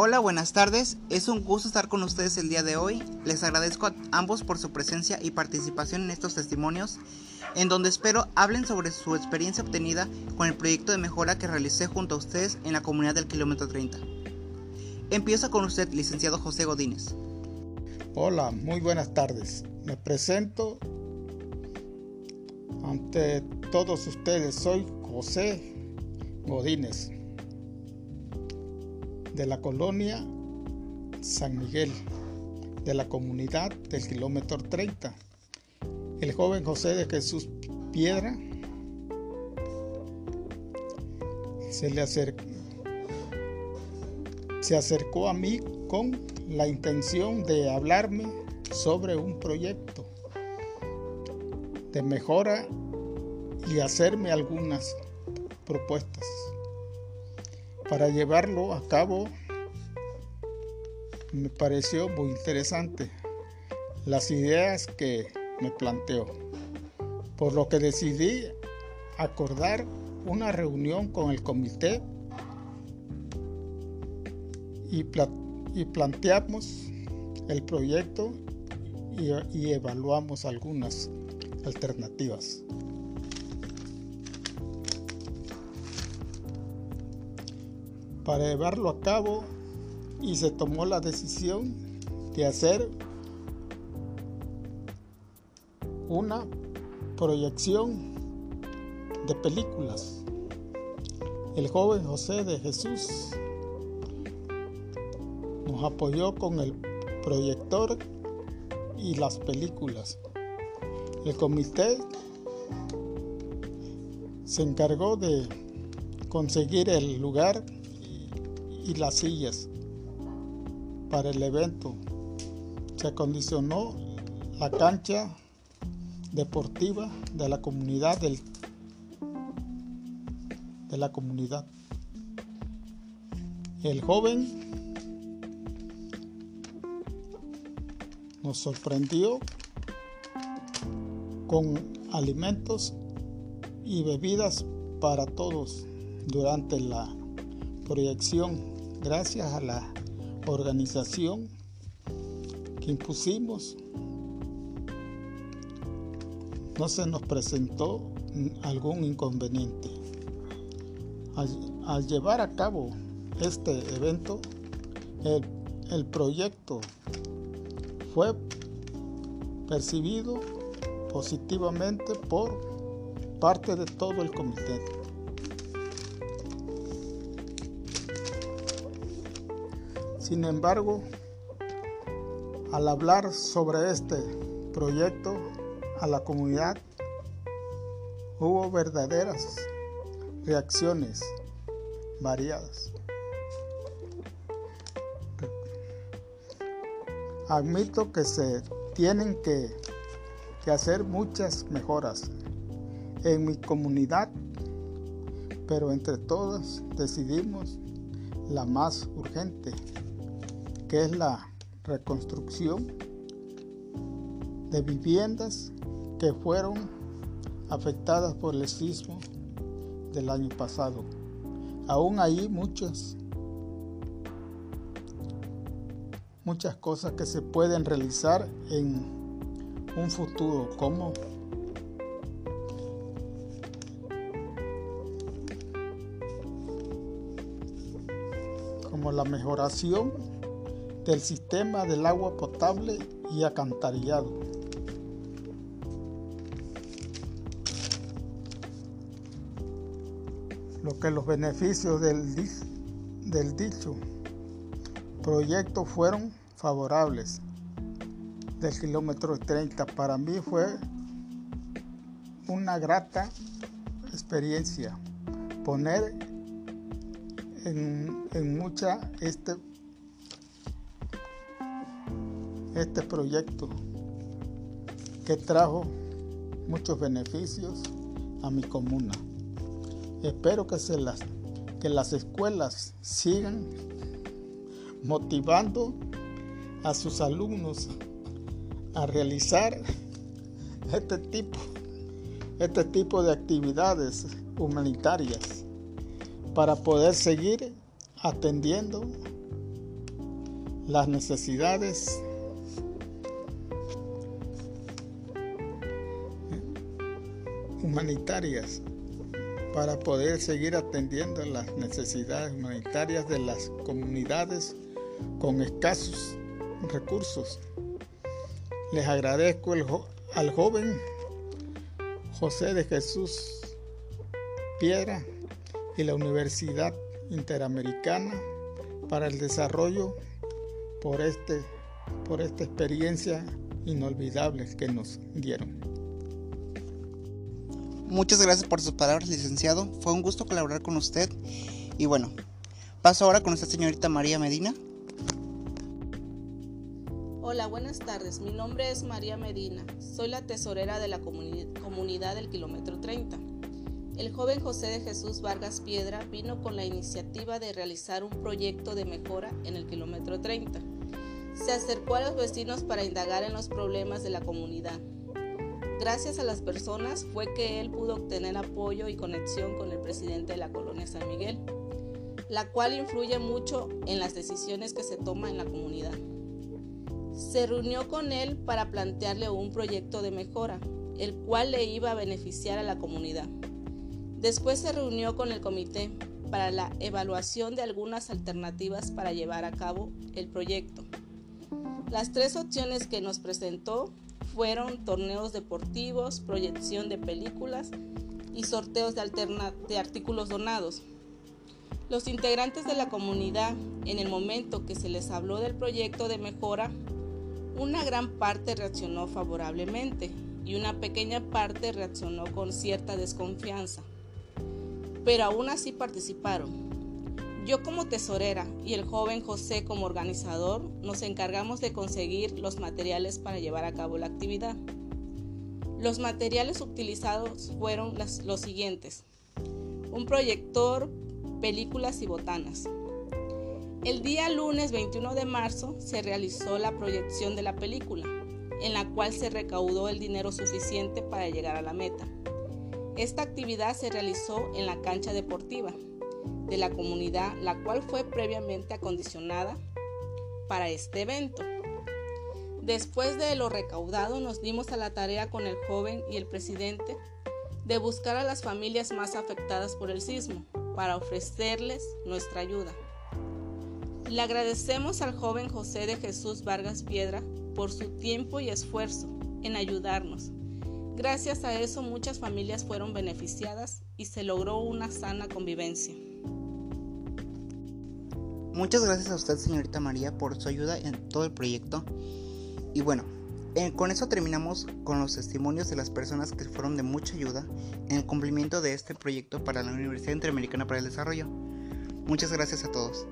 Hola, buenas tardes. Es un gusto estar con ustedes el día de hoy. Les agradezco a ambos por su presencia y participación en estos testimonios, en donde espero hablen sobre su experiencia obtenida con el proyecto de mejora que realicé junto a ustedes en la comunidad del kilómetro 30. Empiezo con usted, licenciado José Godínez. Hola, muy buenas tardes. Me presento ante todos ustedes. Soy José Godínez de la colonia San Miguel, de la comunidad del kilómetro 30. El joven José de Jesús Piedra se le acercó, se acercó a mí con la intención de hablarme sobre un proyecto de mejora y hacerme algunas propuestas. Para llevarlo a cabo me pareció muy interesante las ideas que me planteó, por lo que decidí acordar una reunión con el comité y, planteamos el proyecto y evaluamos algunas alternativas. Para llevarlo a cabo y se tomó la decisión de hacer una proyección de películas. El joven José de Jesús nos apoyó con el proyector y las películas. El comité se encargó de conseguir el lugar y las sillas para el evento. Se acondicionó la cancha deportiva de la comunidad del, de la comunidad. El joven nos sorprendió con alimentos y bebidas para todos durante la proyección gracias a la organización que impusimos, no se nos presentó algún inconveniente. Al, llevar a cabo este evento, el, proyecto fue percibido positivamente por parte de todo el comité. Sin embargo, al hablar sobre este proyecto a la comunidad, hubo verdaderas reacciones variadas. Admito que se tienen que, hacer muchas mejoras en mi comunidad, pero entre todos decidimos la más urgente que es la reconstrucción de viviendas que fueron afectadas por el sismo del año pasado. Aún hay muchas, muchas cosas que se pueden realizar en un futuro, como como la mejoración del sistema del agua potable y acantarillado. Lo que los beneficios del, del dicho proyecto fueron favorables del kilómetro 30 para mí fue una grata experiencia poner en, en mucha este este proyecto que trajo muchos beneficios a mi comuna. Espero que, se las, que las escuelas sigan motivando a sus alumnos a realizar este tipo, este tipo de actividades humanitarias para poder seguir atendiendo las necesidades humanitarias para poder seguir atendiendo las necesidades humanitarias de las comunidades con escasos recursos. Les agradezco al joven José de Jesús Piedra y la Universidad Interamericana para el desarrollo por, este, por esta experiencia inolvidable que nos dieron. Muchas gracias por sus palabras, licenciado. Fue un gusto colaborar con usted. Y bueno, paso ahora con esta señorita María Medina. Hola, buenas tardes. Mi nombre es María Medina. Soy la tesorera de la comunidad del kilómetro 30. El joven José de Jesús Vargas Piedra vino con la iniciativa de realizar un proyecto de mejora en el kilómetro 30. Se acercó a los vecinos para indagar en los problemas de la comunidad Gracias a las personas fue que él pudo obtener apoyo y conexión con el presidente de la colonia San Miguel, la cual influye mucho en las decisiones que se toman en la comunidad. Se reunió con él para plantearle un proyecto de mejora, el cual le iba a beneficiar a la comunidad. Después se reunió con el comité para la evaluación de algunas alternativas para llevar a cabo el proyecto. Las tres opciones que nos presentó fueron torneos deportivos, proyección de películas y sorteos de, de artículos donados. Los integrantes de la comunidad, en el momento que se les habló del proyecto de mejora, una gran parte reaccionó favorablemente y una pequeña parte reaccionó con cierta desconfianza. Pero aún así participaron. Yo como tesorera y el joven José como organizador nos encargamos de conseguir los materiales para llevar a cabo la actividad. Los materiales utilizados fueron los siguientes. Un proyector, películas y botanas. El día lunes 21 de marzo se realizó la proyección de la película, en la cual se recaudó el dinero suficiente para llegar a la meta. Esta actividad se realizó en la cancha deportiva de la comunidad, la cual fue previamente acondicionada para este evento. Después de lo recaudado, nos dimos a la tarea con el joven y el presidente de buscar a las familias más afectadas por el sismo para ofrecerles nuestra ayuda. Le agradecemos al joven José de Jesús Vargas Piedra por su tiempo y esfuerzo en ayudarnos. Gracias a eso muchas familias fueron beneficiadas y se logró una sana convivencia. Muchas gracias a usted, señorita María, por su ayuda en todo el proyecto. Y bueno, con eso terminamos con los testimonios de las personas que fueron de mucha ayuda en el cumplimiento de este proyecto para la Universidad Interamericana para el Desarrollo. Muchas gracias a todos.